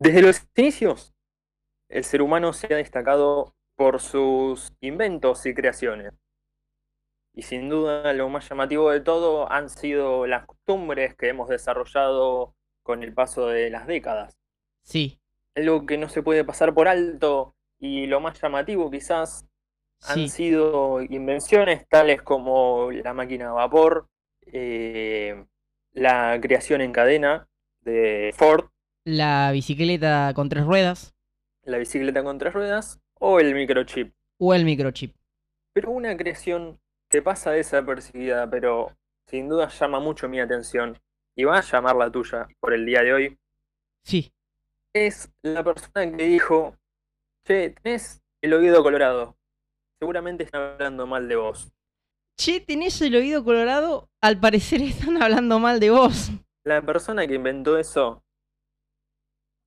Desde los inicios, el ser humano se ha destacado por sus inventos y creaciones. Y sin duda lo más llamativo de todo han sido las costumbres que hemos desarrollado con el paso de las décadas. Sí, Algo que no se puede pasar por alto y lo más llamativo quizás han sido invenciones tales como la máquina a vapor, eh, la creación en cadena de Ford, La bicicleta con tres ruedas la bicicleta con tres ruedas o el microchip. o el microchip. Pero una creación que pasa desapercibida, pero sin duda llama mucho mi atención y va a llamar la tuya por el día de hoy, Sí. es la persona que dijo, che, tenés el oído colorado. Seguramente están hablando mal de vos. Che, tenés el oído colorado. Al parecer están hablando mal de vos. La persona que inventó eso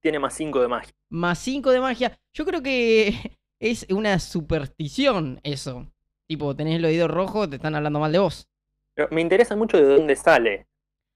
tiene más 5 de magia. Más 5 de magia. Yo creo que es una superstición eso. Tipo, tenés el oído rojo, te están hablando mal de vos. Pero me interesa mucho de dónde sale.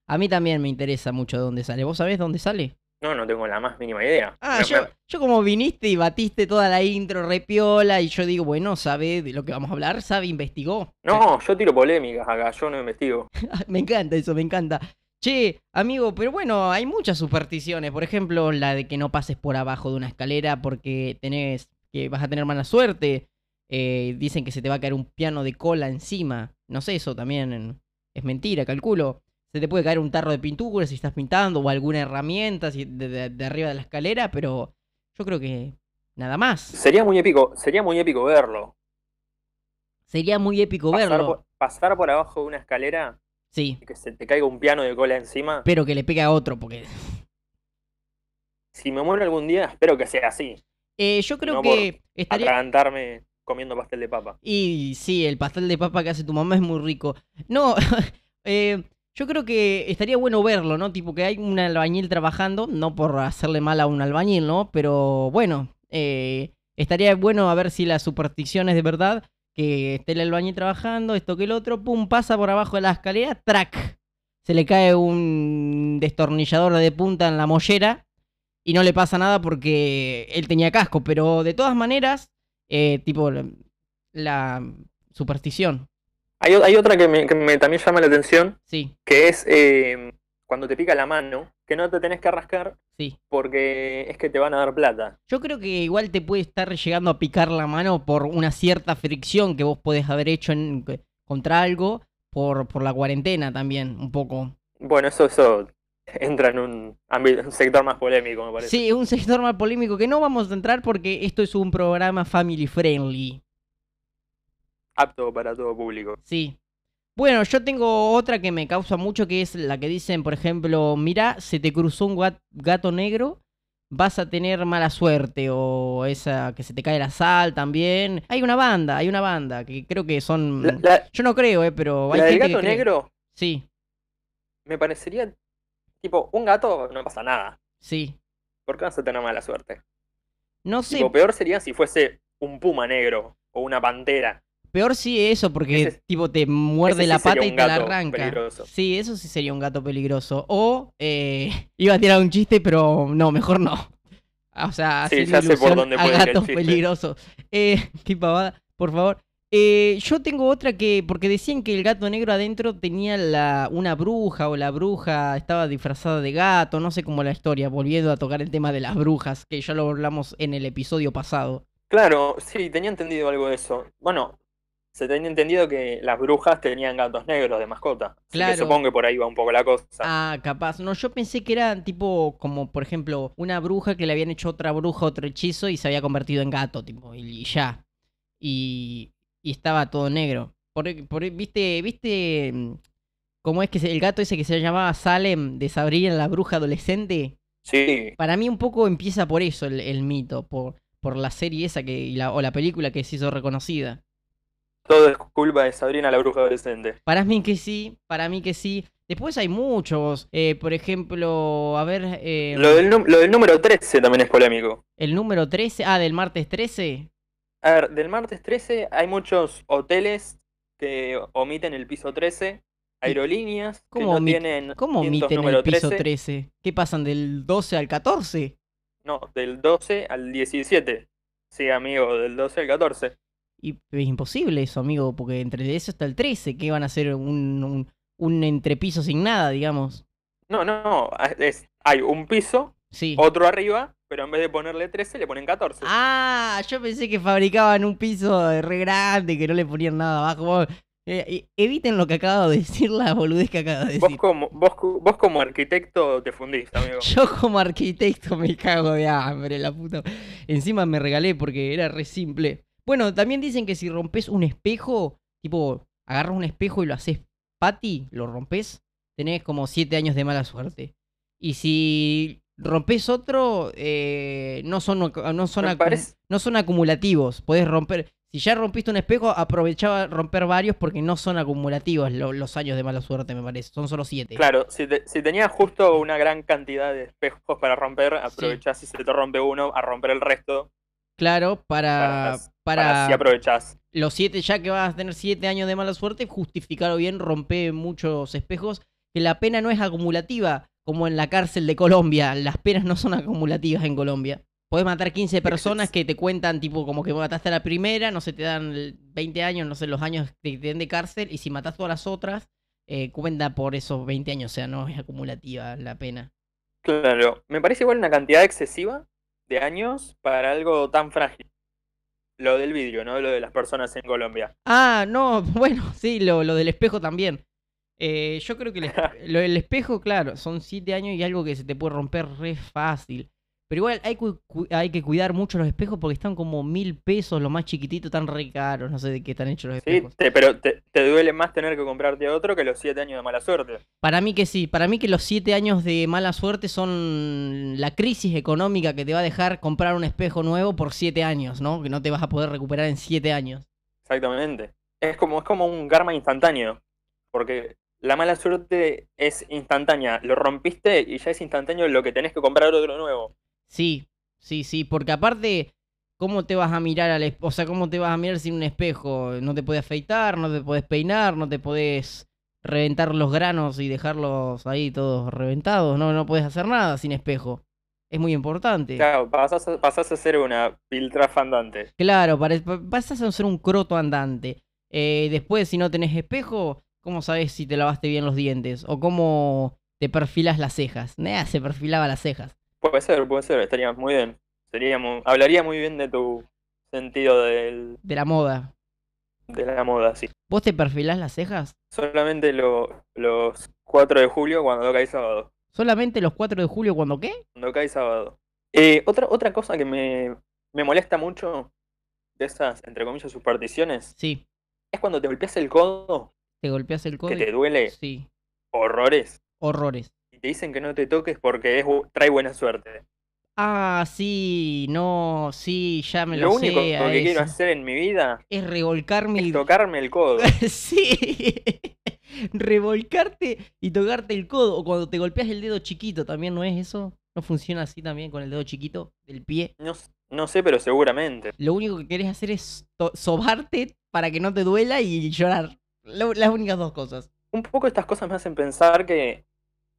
A mí también me interesa mucho de dónde sale. ¿Vos sabés dónde sale? No, no tengo la más mínima idea. Ah, yo, me- yo como viniste y batiste toda la intro repiola y yo digo, bueno, sabe de lo que vamos a hablar, sabe, investigó. No, yo tiro polémicas acá, yo no investigo. Me encanta eso, me encanta. Che, amigo, pero bueno, hay muchas supersticiones. Por ejemplo, la de que no pases por abajo de una escalera porque tenés que vas a tener mala suerte. Eh, dicen que se te va a caer un piano de cola encima. No sé, eso también es mentira, calculo. Se te puede caer un tarro de pintura si estás pintando o alguna herramienta si- de, de- de arriba de la escalera, pero yo creo que nada más. Sería muy épico, sería muy épico verlo. Sería muy épico Pasar verlo. por, pasar por abajo de una escalera Sí, que se te caiga un piano de cola encima. pero que le pegue a otro, porque... Si me muero algún día, espero que sea así. Eh, yo creo No por que estaría... Atragantarme comiendo pastel de papa. Y sí, el pastel de papa que hace tu mamá es muy rico. No, eh, yo creo que estaría bueno verlo, ¿no? Tipo que hay un albañil trabajando, no por hacerle mal a un albañil, ¿no? Pero bueno, eh, estaría bueno a ver si la superstición es de verdad. Que esté el albañil trabajando, esto que el otro, pum, pasa por abajo de la escalera, track. Se le cae un destornillador de punta en la mollera y no le pasa nada porque él tenía casco, pero de todas maneras, eh, tipo, la, la superstición, Hay, otra que, me, que me también llama la atención, sí, que es eh, cuando te pica la mano, que no te tenés que rascar sí. porque es que te van a dar plata. Yo creo que igual te puede estar llegando a picar la mano por una cierta fricción que vos podés haber hecho en- contra algo por, por la cuarentena también, un poco. Bueno, eso, eso entra en un, ámbito- un sector más polémico, me parece. Sí, un sector más polémico que no vamos a entrar porque esto es un programa family friendly. Apto para todo público. Sí. Bueno, yo tengo otra que me causa mucho, que es la que dicen, por ejemplo, mira, se te cruzó un gat- gato negro, vas a tener mala suerte, o esa que se te cae la sal también. Hay una banda, hay una banda, que creo que son... La, la- Yo no creo, eh, pero hay la del gente gato que cree. negro Sí, me parecería tipo, un gato no pasa nada. sí. ¿Por qué vas a tener mala suerte? No sé, Tipo, peor sería si fuese un puma negro o una pantera. Peor sí eso, porque Ese- tipo te muerde la pata y te la arranca. peligroso. Sí, eso sí sería un gato peligroso. O eh, iba a tirar un chiste, pero no, mejor no. O sea, Sí, ya sé por dónde a puede gatos peligrosos. Eh, qué pavada, por favor. Eh, yo tengo otra que, porque decían que el gato negro adentro tenía la, una bruja o la bruja estaba disfrazada de gato, no sé cómo la historia, volviendo a tocar el tema de las brujas, que ya lo hablamos en el episodio pasado. Claro, sí, tenía entendido algo de eso. Bueno, se tenía entendido que las brujas tenían gatos negros de mascota. Así que Claro. supongo que por ahí va un poco la cosa. Ah, capaz. No, yo pensé que era tipo como, por ejemplo, una bruja que le habían hecho otra bruja otro hechizo y se había convertido en gato, tipo, y, ya. Y, y estaba todo negro. Por, por- ¿Viste, viste mm, cómo es que el gato ese que se llamaba Salem de Sabrina la bruja adolescente? Sí, Para mí un poco empieza por eso el, el mito, por, por la serie esa que, y la, o la película que se hizo reconocida. Todo es culpa de Sabrina la bruja adolescente. Para mí que sí, para mí que sí. Después hay muchos, eh, por ejemplo, a ver... eh, Lo del, lo del número 13 también es polémico. El número 13, ah, del martes 13. A ver, del martes 13 hay muchos hoteles que omiten el piso 13, aerolíneas que ¿Cómo no omit- tienen ¿Cómo omiten el piso 13. 13? ¿Qué pasan del 12 al 14? No, del 12 al 17. Sí, amigo, del 12 al 14. Y es imposible eso, amigo, porque entre eso está el 13, que van a ser un, un, un entrepiso sin nada, digamos. No, no, es, hay un piso, Sí. otro arriba, pero en vez de ponerle 13 le ponen 14. Ah, yo pensé que fabricaban un piso re grande, que no le ponían nada abajo. Vos, eh, eh, eviten lo que acabo de decir, la boludez que acabo de vos, decir. como, vos, vos como arquitecto te fundís, amigo. Yo como arquitecto me cago de hambre, la puta. Encima me regalé porque era re simple. Bueno, también dicen que si rompes un espejo, tipo, agarras un espejo y lo haces pati, lo rompes, tenés como 7 años de mala suerte. Y si rompes otro, eh, no son, no son, acu- no son acumulativos. Podés romper. Si ya rompiste un espejo, aprovechaba romper varios porque no son acumulativos lo- los años de mala suerte, me parece. Son solo 7. Claro, si, te- si tenías justo una gran cantidad de espejos para romper, aprovechás si se te rompe uno a romper el resto. Claro, para, Para, aprovechás. los siete, ya que vas a tener siete años de mala suerte, justificarlo bien, rompe muchos espejos, que la pena no es acumulativa, como en la cárcel de Colombia. Las penas no son acumulativas en Colombia. Podés matar 15 personas que te cuentan, tipo, como que mataste a la primera, no sé, te dan el 20 años, no sé, los años que te den de cárcel, y si matas todas las otras, eh, cuenta por esos 20 años, o sea, no es acumulativa la pena. Claro, me parece igual una cantidad excesiva de años para algo tan frágil. Lo del vidrio, no lo de las personas en Colombia. Ah, no, bueno, sí, lo, lo del espejo también. Eh, yo creo que el lo del espejo, claro, son siete años y algo que se te puede romper re fácil. Pero igual hay, cu- hay que cuidar mucho los espejos porque están como mil pesos, los más chiquititos, tan re caros. No sé de qué están hechos los Sí, espejos. te- pero te, te duele más tener que comprarte otro que los siete años de mala suerte. Para mí que sí, para mí que los siete años de mala suerte son la crisis económica que te va a dejar comprar un espejo nuevo por siete años, ¿no? Que no te vas a poder recuperar en siete años. Exactamente. Es como, es como un karma instantáneo. Porque la mala suerte es instantánea. Lo rompiste y ya es instantáneo lo que tenés que comprar otro nuevo. Sí, sí, sí, porque aparte, ¿cómo te vas a mirar al espejo? O sea, ¿cómo te vas a mirar sin un espejo? No te puedes afeitar, no te puedes peinar, no te puedes reventar los granos y dejarlos ahí todos reventados, no, no puedes hacer nada sin espejo. Es muy importante. Claro, pasás a, pasás a ser una piltrafa andante. Claro, pare- pa- pasas a ser un croto andante. Eh, después, si no tenés espejo, ¿cómo sabes si te lavaste bien los dientes? O cómo te perfilas las cejas. Nea, se perfilaba las cejas. Puede ser, puede ser, estaría muy bien. Sería mu- hablaría muy bien de tu sentido del, De la moda. de la moda, sí. ¿Vos te perfilás las cejas? Solamente lo- los 4 de julio cuando cae sábado. ¿Solamente los 4 de julio cuando qué? Cuando cae sábado. Eh, otra, otra cosa que me, me molesta mucho de esas, entre comillas, supersticiones, Sí, es cuando te golpeas el codo, te golpeas el codo. que y- te duele Sí, horrores, horrores. Te dicen que no te toques porque es, trae buena suerte. Ah, sí, no, sí, ya me Lo lo, único sé. que quiero hacer en mi vida Es revolcarme es y... tocarme el codo. sí, revolcarte y tocarte el codo. O cuando te golpeas el dedo chiquito, ¿también no es eso? ¿No funciona así también con el dedo chiquito del pie? No, sé, pero seguramente. Lo único que querés hacer es sobarte para que no te duela y llorar. Lo- las únicas dos cosas. Un poco estas cosas me hacen pensar que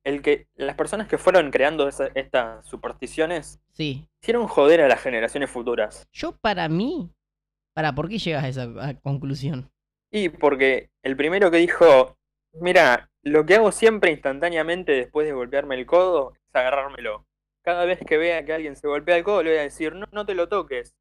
el que las personas que fueron creando esa- estas supersticiones Sí. hicieron joder a las generaciones futuras. Yo para mí... Para, ¿por qué llegas a esa a conclusión? Y porque el primero que dijo, mira, lo que hago siempre instantáneamente después de golpearme el codo es agarrármelo. Cada vez que vea que alguien se golpea el codo le voy a decir, no, no te lo toques.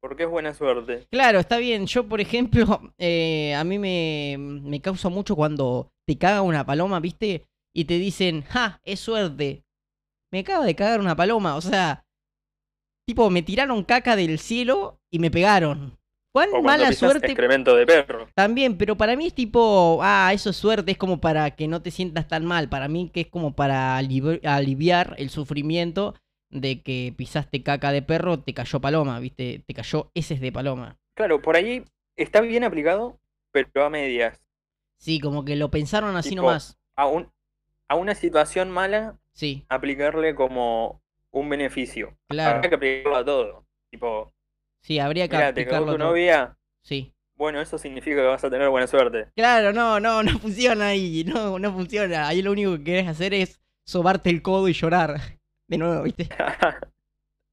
Porque es buena suerte. Claro, está bien. Yo, por ejemplo, eh, a mí me, me causa mucho cuando te caga una paloma, ¿viste? Y te dicen, ¡ja! Es suerte. Me acaba de cagar una paloma. O sea, tipo, me tiraron caca del cielo y me pegaron. ¿Cuán O mala suerte? excremento de perro. También, pero para mí es tipo, ah, eso es suerte, es como para que no te sientas tan mal. Para mí que es como para alivi- aliviar el sufrimiento de que pisaste caca de perro, te cayó paloma, ¿viste? Te cayó heces de paloma. Claro, por ahí está bien aplicado, pero a medias. Sí, como que lo pensaron así Tipo, nomás. A, un, a una situación mala, Sí, aplicarle como un beneficio. claro. Habría que aplicarlo a todo. Tipo, Sí, habría que mira, te aplicarlo tu todo. novia, Sí. bueno, eso significa que vas a tener buena suerte. Claro, no, no, no funciona ahí. No, no funciona. Ahí lo único que querés hacer es sobarte el codo y llorar. De nuevo, ¿viste?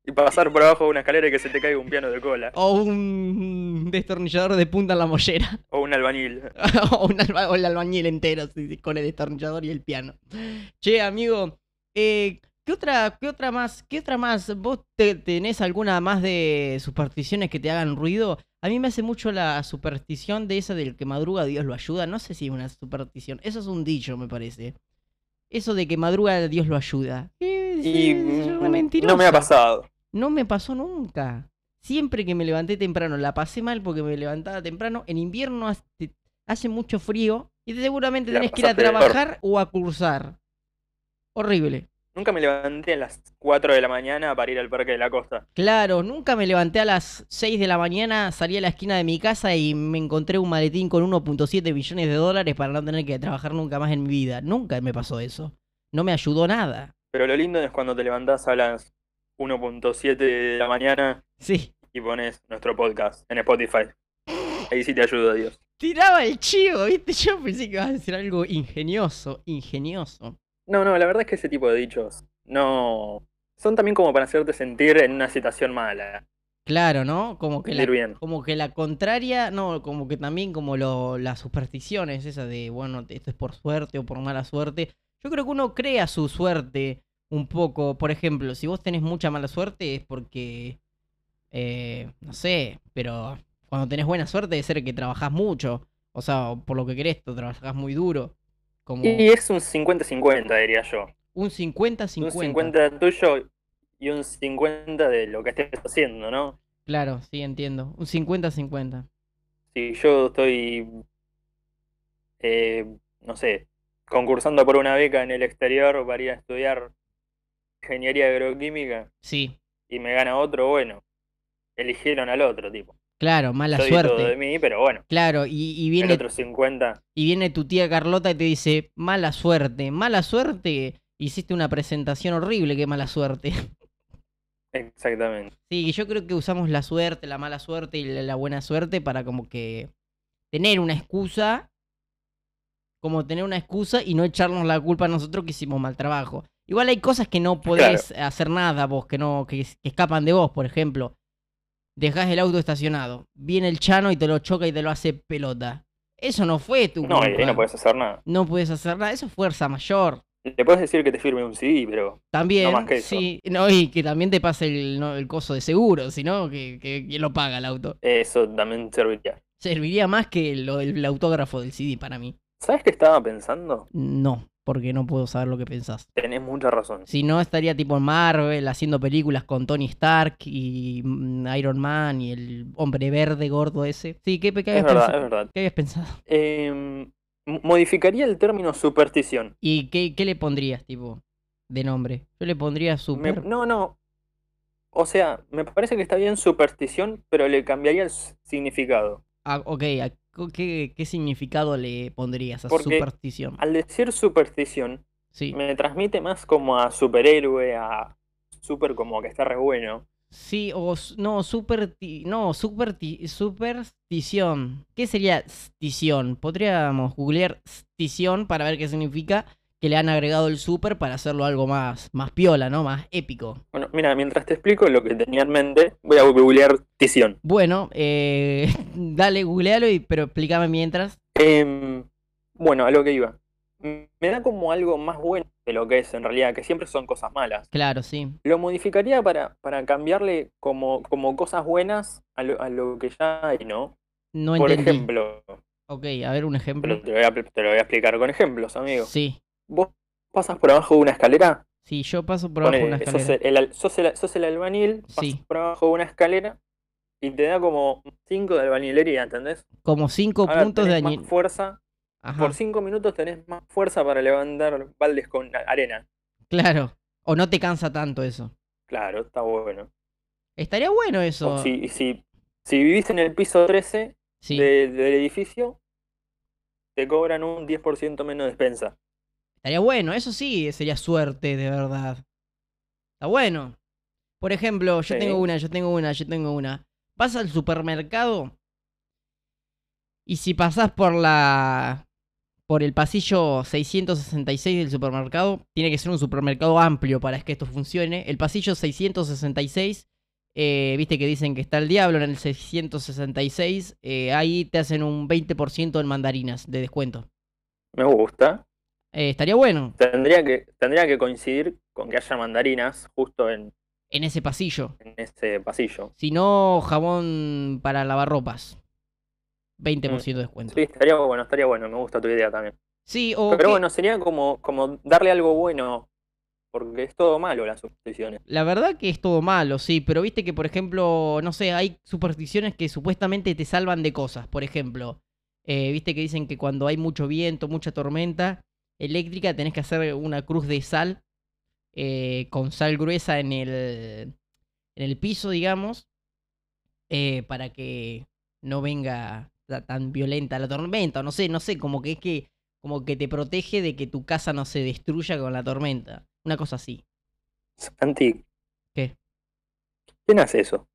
Y pasar por abajo de una escalera y que se te caiga un piano de cola. O un destornillador de punta en la mollera. O un albañil. o, un alba- o el albañil entero con el destornillador y el piano. Che, amigo, eh, ¿qué otra, qué otra más? ¿Qué otra más? ¿Vos te- tenés alguna más de supersticiones que te hagan ruido? A mí me hace mucho la superstición de esa del que madruga Dios lo ayuda. No sé si es una superstición. Eso es un dicho, me parece. Eso de que madruga Dios lo ayuda. Eh, Y es no me ha pasado. No me pasó nunca. Siempre que me levanté temprano, la pasé mal porque me levantaba temprano. En invierno hace, hace mucho frío y seguramente La tenés que ir a peor. trabajar o a cursar. Horrible. Nunca me levanté a las 4 de la mañana para ir al Parque de la Costa. Claro, nunca me levanté a las 6 de la mañana, salí a la esquina de mi casa y me encontré un maletín con 1.7 millones de dólares para no tener que trabajar nunca más en mi vida. Nunca me pasó eso. No me ayudó nada. Pero lo lindo es cuando te levantás a las 1.7 de la mañana Sí. y pones nuestro podcast en Spotify. Ahí sí te ayuda Dios. Tiraba el chivo, ¿viste? Yo pensé que ibas a decir algo ingenioso, ingenioso. No, no, la verdad es que ese tipo de dichos no... Son también como para hacerte sentir en una situación mala. Claro, ¿no? Como que la, bien. como que la contraria, no, como que también como lo, las supersticiones, esa de, bueno, esto es por suerte o por mala suerte. Yo creo que uno crea su suerte un poco. Por ejemplo, si vos tenés mucha mala suerte es porque, eh, no sé, pero cuando tenés buena suerte debe ser que trabajás mucho. O sea, por lo que querés, tú trabajás muy duro. Como Y es un 50-50, diría yo. un 50-50. Un 50 tuyo y un 50 de lo que estés haciendo, ¿no? Claro, sí, entiendo. Un 50-50. Si yo estoy, eh, no sé, concursando por una beca en el exterior para ir a estudiar ingeniería agroquímica Sí, y me gana otro, bueno, eligieron al otro tipo. claro, mala Yo di todo suerte. de mí, pero bueno, Claro, y, y el viene otro 50, Y viene tu tía Carlota y te dice, mala suerte, mala suerte, hiciste una presentación horrible, qué mala suerte. exactamente. Sí, yo creo que usamos la suerte, la mala suerte y la buena suerte para como que tener una excusa, como tener una excusa y no echarnos la culpa a nosotros que hicimos mal trabajo. Igual hay cosas que no podés hacer nada vos, que no, que, que escapan de vos, por ejemplo. Dejás el auto estacionado, viene el chano y te lo choca y te lo hace pelota. Eso no fue tu No, y ahí culpa. no puedes hacer nada. No puedes hacer nada, eso es fuerza mayor. Le puedes decir que te firme un CD, pero También, más que eso. sí, no, y que también te pase el, no, el coso de seguro, si no, que, que, ¿quién lo paga el auto. eso también serviría. Serviría más que lo del el autógrafo del CD para mí. ¿Sabes qué estaba pensando? No, porque no puedo saber lo que pensás. Tenés mucha razón. Si no, estaría tipo en Marvel haciendo películas con Tony Stark y mm, Iron Man y el hombre verde gordo ese. Sí, ¿qué, qué Es habías verdad, pensado? es verdad. ¿Qué habías pensado? Em, modificaría el término superstición. ¿Y qué, qué le pondrías, tipo, de nombre? Yo le pondría Me- super. no, no. O sea, me parece que está bien superstición, pero le cambiaría el significado. Ah, ok, ¿a ¿qué, ¿qué significado le pondrías a Porque superstición? Al decir superstición, Sí. me transmite más como a superhéroe, a super como que está re bueno. Sí, o no, super, no, superti- superstición. ¿Qué sería stición? Podríamos googlear stición para ver qué significa que le han agregado el super para hacerlo algo más, más piola, ¿no? Más épico. Bueno, mira, mientras te explico lo que tenía en mente, voy a googlear tición. Bueno, eh, dale, googlealo, y, pero explícame mientras. Em, bueno, a lo que iba. Me da como algo más bueno de lo que es en realidad, que siempre son cosas malas. Claro, sí. Lo modificaría para, para cambiarle como, como cosas buenas a lo, a lo que ya hay, ¿no? No Por entendí. ejemplo, Ok, a ver un ejemplo. te lo voy a, te lo voy a explicar con ejemplos, amigo. Sí, Vos pasas por abajo de una escalera, sí, yo paso por abajo de una ponele, sos escalera. el, el sos el- sos el albañil, pasas Sí. por abajo de una escalera y te da como 5 de albañilería, ¿entendés? Como cinco Ahora puntos de tenés más añil. fuerza, Ajá, por 5 minutos tenés más fuerza para levantar baldes con arena. claro. O no te cansa tanto eso. Claro, está bueno. Estaría bueno O eso. si, si, si vivís en el piso 13 Sí. de- del edificio, te cobran un 10% menos de despensa. Estaría bueno, eso sí sería suerte, de verdad. Está bueno. Por ejemplo, yo Sí. tengo una, yo tengo una, yo tengo una. Vas al supermercado y si pasás por la por el pasillo 666 del supermercado. Tiene que ser un supermercado amplio para que esto funcione. El pasillo 666, eh, viste que dicen que está el diablo en el 666. eh, ahí te hacen un 20% en mandarinas de descuento. Me gusta. Eh, estaría bueno Tendría que, tendría que coincidir con que haya mandarinas justo en, en ese pasillo. en ese pasillo. Si no, jabón para lavar ropas. 20% de descuento. Sí, estaría bueno, estaría bueno, me gusta tu idea también. Sí, o Pero que- bueno, sería como, como darle algo bueno, porque es todo malo las supersticiones. La verdad que es todo malo, sí, pero viste que, por ejemplo, no sé, hay supersticiones que supuestamente te salvan de cosas. Por ejemplo, eh, viste que dicen que cuando hay mucho viento, mucha tormenta eléctrica, tenés que hacer una cruz de sal eh, con sal gruesa en el, en el piso, digamos, eh, para que no venga ta- tan violenta la tormenta, no sé, no sé, como que es que como que te protege de que tu casa no se destruya con la tormenta. Una cosa así. Santi. ¿Qué? ¿Quién hace eso?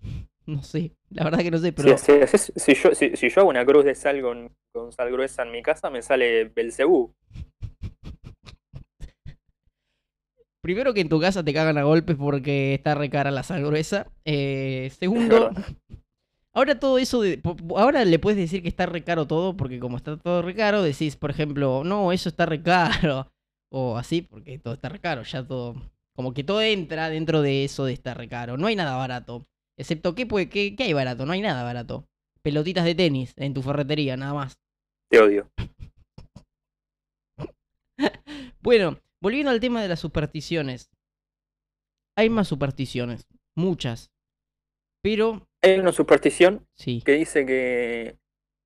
No sé, la verdad que no sé, Si, pero si si yo, si yo hago una cruz de sal con, con sal gruesa en mi casa, me sale Belcebú. Primero que en tu casa te cagan a golpes porque está re cara la sal gruesa. Eh, segundo, ahora todo eso, de, ahora le puedes decir que está re caro todo porque como está todo re caro, decís, por ejemplo, no, eso está re caro. O así, porque todo está re caro, ya todo, como que todo entra dentro de eso de estar re caro. No hay nada barato. Excepto, ¿qué, puede, qué, qué hay barato? No hay nada barato. Pelotitas de tenis en tu ferretería, nada más. Te odio. Bueno, volviendo al tema de las supersticiones. Hay más supersticiones, muchas. Pero, Hay una superstición sí, que dice que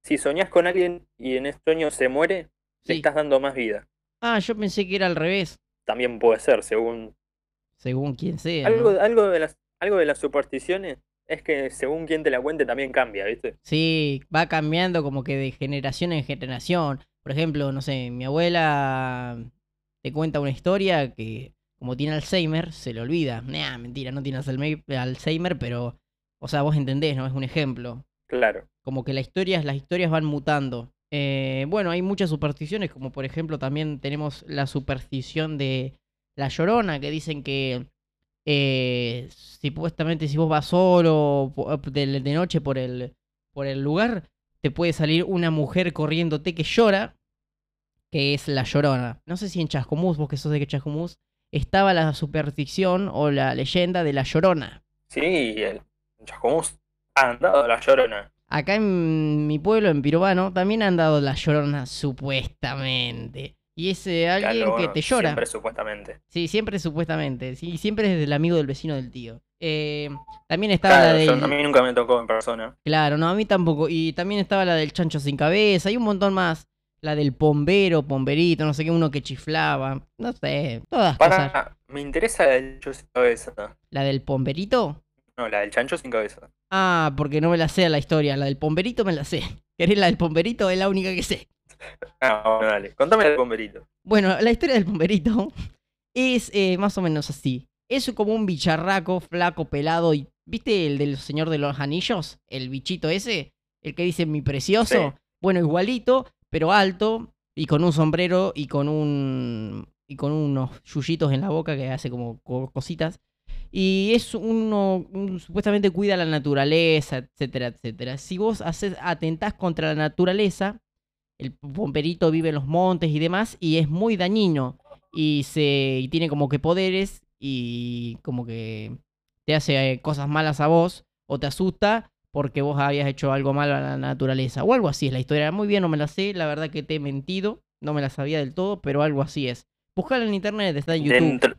si soñás con alguien y en ese sueño se muere, le sí. estás dando más vida. Ah, yo pensé que era al revés, También puede ser, según. según quien sea. ¿no? Algo, algo, de las, algo de las supersticiones es que según quien te la cuente también cambia, ¿viste? Sí, va cambiando como que de generación en generación. Por ejemplo, no sé, mi abuela te cuenta una historia que como tiene Alzheimer, se le olvida. Nah, mentira, no tiene Alzheimer, pero, o sea, vos entendés, ¿no? Es un ejemplo. Claro. como que las historias, las historias van mutando. Eh, bueno, hay muchas supersticiones, como por ejemplo también tenemos la superstición de la llorona, que dicen que eh, supuestamente si vos vas solo de, de noche por el, por el lugar, te puede salir una mujer corriéndote que llora, que es la llorona. No sé si en Chascomús, vos que sos de Chascomús, estaba la superstición o la leyenda de la llorona. Sí, el en Chascomús ha andado la llorona. Acá en mi pueblo, en Pirobano, también han dado la llorona, supuestamente. Y es eh, alguien Claro, que te llora. Siempre supuestamente. Sí, siempre supuestamente. Sí, siempre es del amigo del vecino del tío. Eh, también estaba Claro, la yo- del... a mí nunca me tocó en persona. Claro, no, a mí tampoco. Y también estaba la del chancho sin cabeza. Hay un montón más. La del pombero, pomberito, no sé qué, uno que chiflaba. No sé, todas cosas. Me interesa la del chancho sin cabeza. La del pomberito. No, la del chancho sin cabeza. Ah, porque no me la sé la historia. La del pomberito me la sé. ¿Querés la del pomberito? Es la única que sé. Ah, bueno, dale. Contame el bomberito. Bueno, la historia del pomberito es eh, más o menos así. Es como un bicharraco, flaco, pelado y... ¿Viste el del Señor de los Anillos? El bichito ese, el que dice mi precioso. Sí. Bueno, igualito, pero alto y con un sombrero y con un... y con unos yuyitos en la boca que hace como co- cositas. Y es uno, un- supuestamente cuida la naturaleza, etcétera, etcétera. Si vos haces, atentás contra la naturaleza, el pomperito vive en los montes y demás, y es muy dañino. Y se y tiene como que poderes y como que te hace eh, cosas malas a vos o te asusta porque vos habías hecho algo malo a la naturaleza. O algo así es la historia. Muy bien, no me la sé. La verdad que te he mentido. No me la sabía del todo, pero algo así es. Buscala en internet, está en YouTube. Dentro,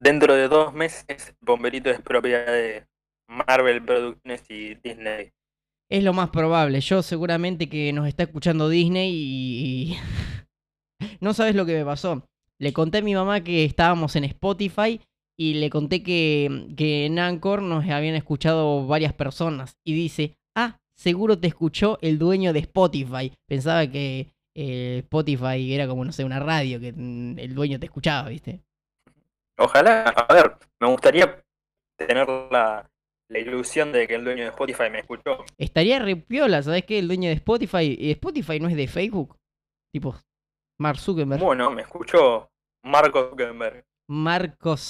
dentro de dos meses, Bomberito es propiedad de Marvel Productions y Disney. Es lo más probable. Yo seguramente que nos está escuchando Disney y... y no sabes lo que me pasó. Le conté a mi mamá que estábamos en Spotify y le conté que, que en Anchor nos habían escuchado varias personas. Y dice, ah, seguro te escuchó el dueño de Spotify. Pensaba que eh, Spotify era como, no sé, una radio, que mm, el dueño te escuchaba, ¿viste? Ojalá, a ver, me gustaría tener la, la ilusión de que el dueño de Spotify me escuchó. Estaría re piola, ¿sabes qué? El dueño de Spotify. ¿y Spotify no es de Facebook? Tipo, Mark Zuckerberg. Bueno, me escuchó Marco Zuckerberg. Marcos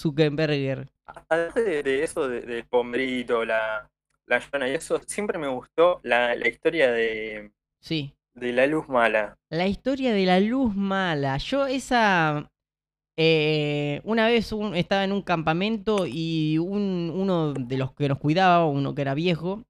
Zuckerberger. Además de, de eso, de- del pombrito, la, la llana y eso, siempre me gustó la, la historia de, Sí. de la luz mala. La historia de la luz mala. Yo esa... eh, una vez un- estaba en un campamento y un- uno de los que nos cuidaba, uno que era viejo,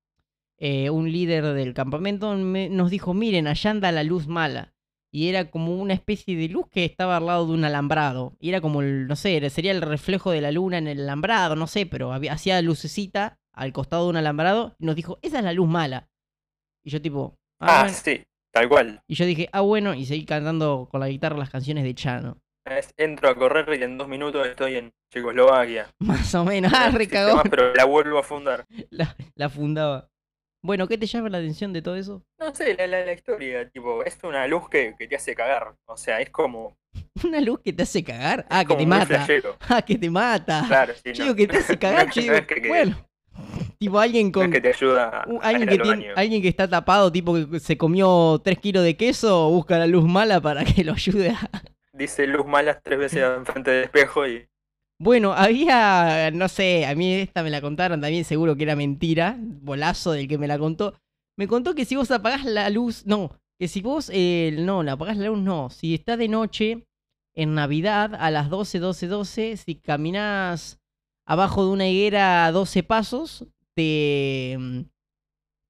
eh, un líder del campamento, me- nos dijo, miren, allá anda la luz mala. Y era como una especie de luz que estaba al lado de un alambrado. Y era como, el, no sé, sería el reflejo de la luna en el alambrado, no sé, pero había, hacía lucecita al costado de un alambrado. Y nos dijo, esa es la luz mala. Y yo tipo, ah, Ah, bueno. sí, tal cual. Y yo dije, ah, bueno, y seguí cantando con la guitarra las canciones de Chano. Es- entro a correr y en dos minutos estoy en Checoslovaquia. Más o menos. Ah, recagó. pero la vuelvo a fundar. La, la fundaba. Bueno, ¿qué te llama la atención de todo eso? No sé, la, la, la historia, tipo, es una luz que, que te hace cagar. O sea, es como, ¿Una luz que te hace cagar? Ah, que te mata. Ah, que te mata. Claro, sí, no. digo que te hace cagar, no es que- que- bueno. Tipo alguien con... es que te ayuda a, alguien, que tiene, alguien que está tapado, tipo que se comió 3 kilos de queso, busca la luz mala para que lo ayude a... Dice luz malas tres veces enfrente del espejo y Bueno, había, no sé, a mí esta me la contaron también, seguro que era mentira, bolazo del que me la contó. Me contó que si vos apagás la luz, no, que si vos, eh, no, la apagás la luz, no, si está de noche, en Navidad, a las 12, 12, 12, si caminás abajo de una higuera a 12 pasos, te, mm,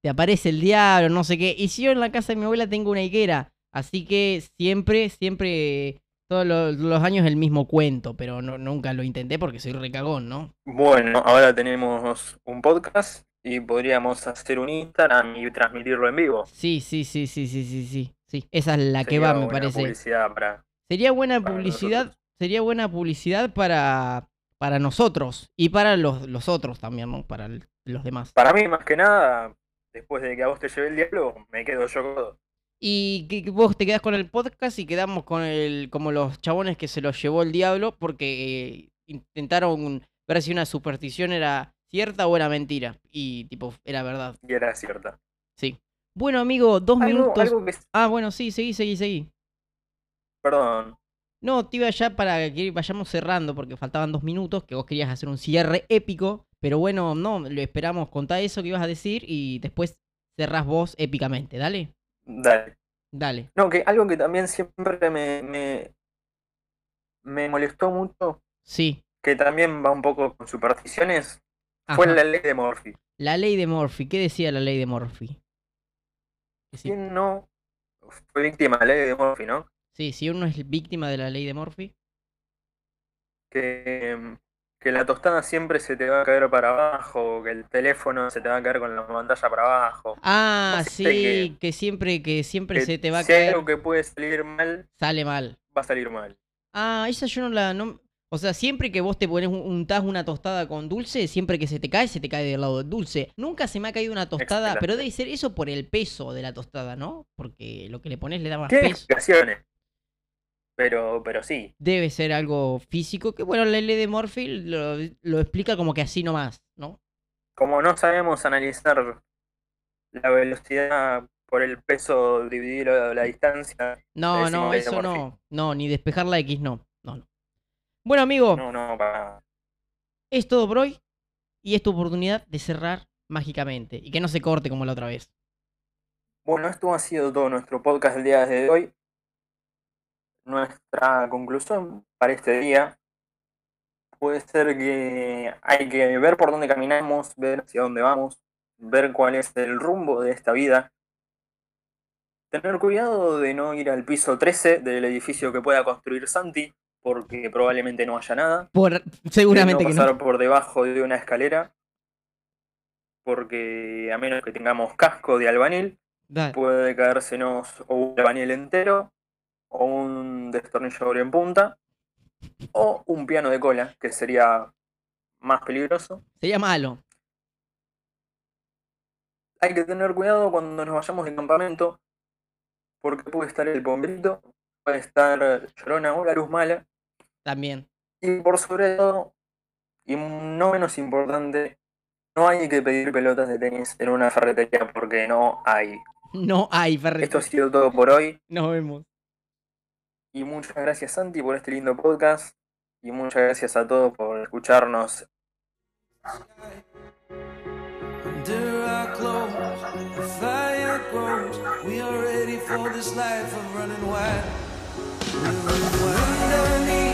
te aparece el diablo, no sé qué. Y si yo en la casa de mi abuela tengo una higuera, así que siempre, siempre, todos los, los años el mismo cuento, pero no, nunca lo intenté porque soy recagón, ¿no? Bueno, ahora tenemos un podcast y podríamos hacer un Instagram y transmitirlo en vivo. Sí, sí, sí, sí, sí, sí, sí. sí. Esa es la que va, me parece. publicidad para, Sería buena para publicidad, nosotros. sería buena publicidad para, para nosotros y para los, los otros también, ¿no? Para el- los demás. Para mí, más que nada, después de que a vos te lleve el diablo, me quedo yo codo. Y que, vos te quedás con el podcast y quedamos con el, como los chabones que se los llevó el diablo porque eh, intentaron ver si una superstición era cierta o era mentira. Y tipo, era verdad. Y era cierta. Sí. Bueno, amigo, dos Algo, minutos. algo que. Ah, bueno, sí, seguí, seguí, seguí. Perdón. No, te iba ya para que vayamos cerrando porque faltaban dos minutos, que vos querías hacer un cierre épico. Pero bueno, no, lo esperamos. Contá eso que ibas a decir y después cerrás vos épicamente. Dale, Dale. dale. No, que algo que también siempre me, me, me molestó mucho, Sí. que también va un poco con supersticiones, fue la ley de Murphy. La ley de Murphy. ¿Qué decía la ley de Murphy? Si- ¿Quién no fue víctima de la ley de Murphy, no? Sí, si uno es víctima de la ley de Murphy. Que, que la tostada siempre se te va a caer para abajo, que el teléfono se te va a caer con la pantalla para abajo. Ah, Así sí, que- que siempre, que siempre que se te va a si caer. algo que puede salir mal, Sale mal. va a salir mal. Ah, esa yo no la. No... O sea, siempre que vos te pones un, untás una tostada con dulce, siempre que se te cae, se te cae del lado del dulce. Nunca se me ha caído una tostada, pero debe ser eso por el peso de la tostada, ¿no? Porque lo que le pones le da más Tiene peso. explicaciones. Pero, pero sí. Debe ser algo físico, que bueno, la ley de Murphy lo, lo explica como que así nomás, ¿no? Como no sabemos analizar la velocidad por el peso dividido la, distancia, No, no, eso no. No, ni despejar la X, no. No, no. Bueno, amigo, no, no, para. es todo por hoy. Y es tu oportunidad de cerrar mágicamente. Y que no se corte como la otra vez. Bueno, esto ha sido todo nuestro podcast del día de hoy. Nuestra conclusión para este día puede ser que hay que ver por dónde caminamos, ver hacia dónde vamos, ver cuál es el rumbo de esta vida. Tener cuidado de no ir al piso 13 del edificio que pueda construir Santi, porque probablemente no haya nada. Por... Seguramente no que pasar no. por debajo de una escalera, porque a menos que tengamos casco de albanil, puede caérsenos o un albañil entero, o un destornillador en punta, o un piano de cola, que sería más peligroso. Sería malo. Hay que tener cuidado cuando nos vayamos de campamento, porque puede estar el pombrito, puede estar llorona o la luz mala, También. y por sobre todo, y no menos importante, no hay que pedir pelotas de tenis en una ferretería porque no hay. No hay ferretería. Esto ha sido todo por hoy. Nos vemos. Y muchas gracias Santi por este lindo podcast. Y muchas gracias a todos por escucharnos. Under our clothes, the fire grows. We are ready for this life of running wild. We're running wild.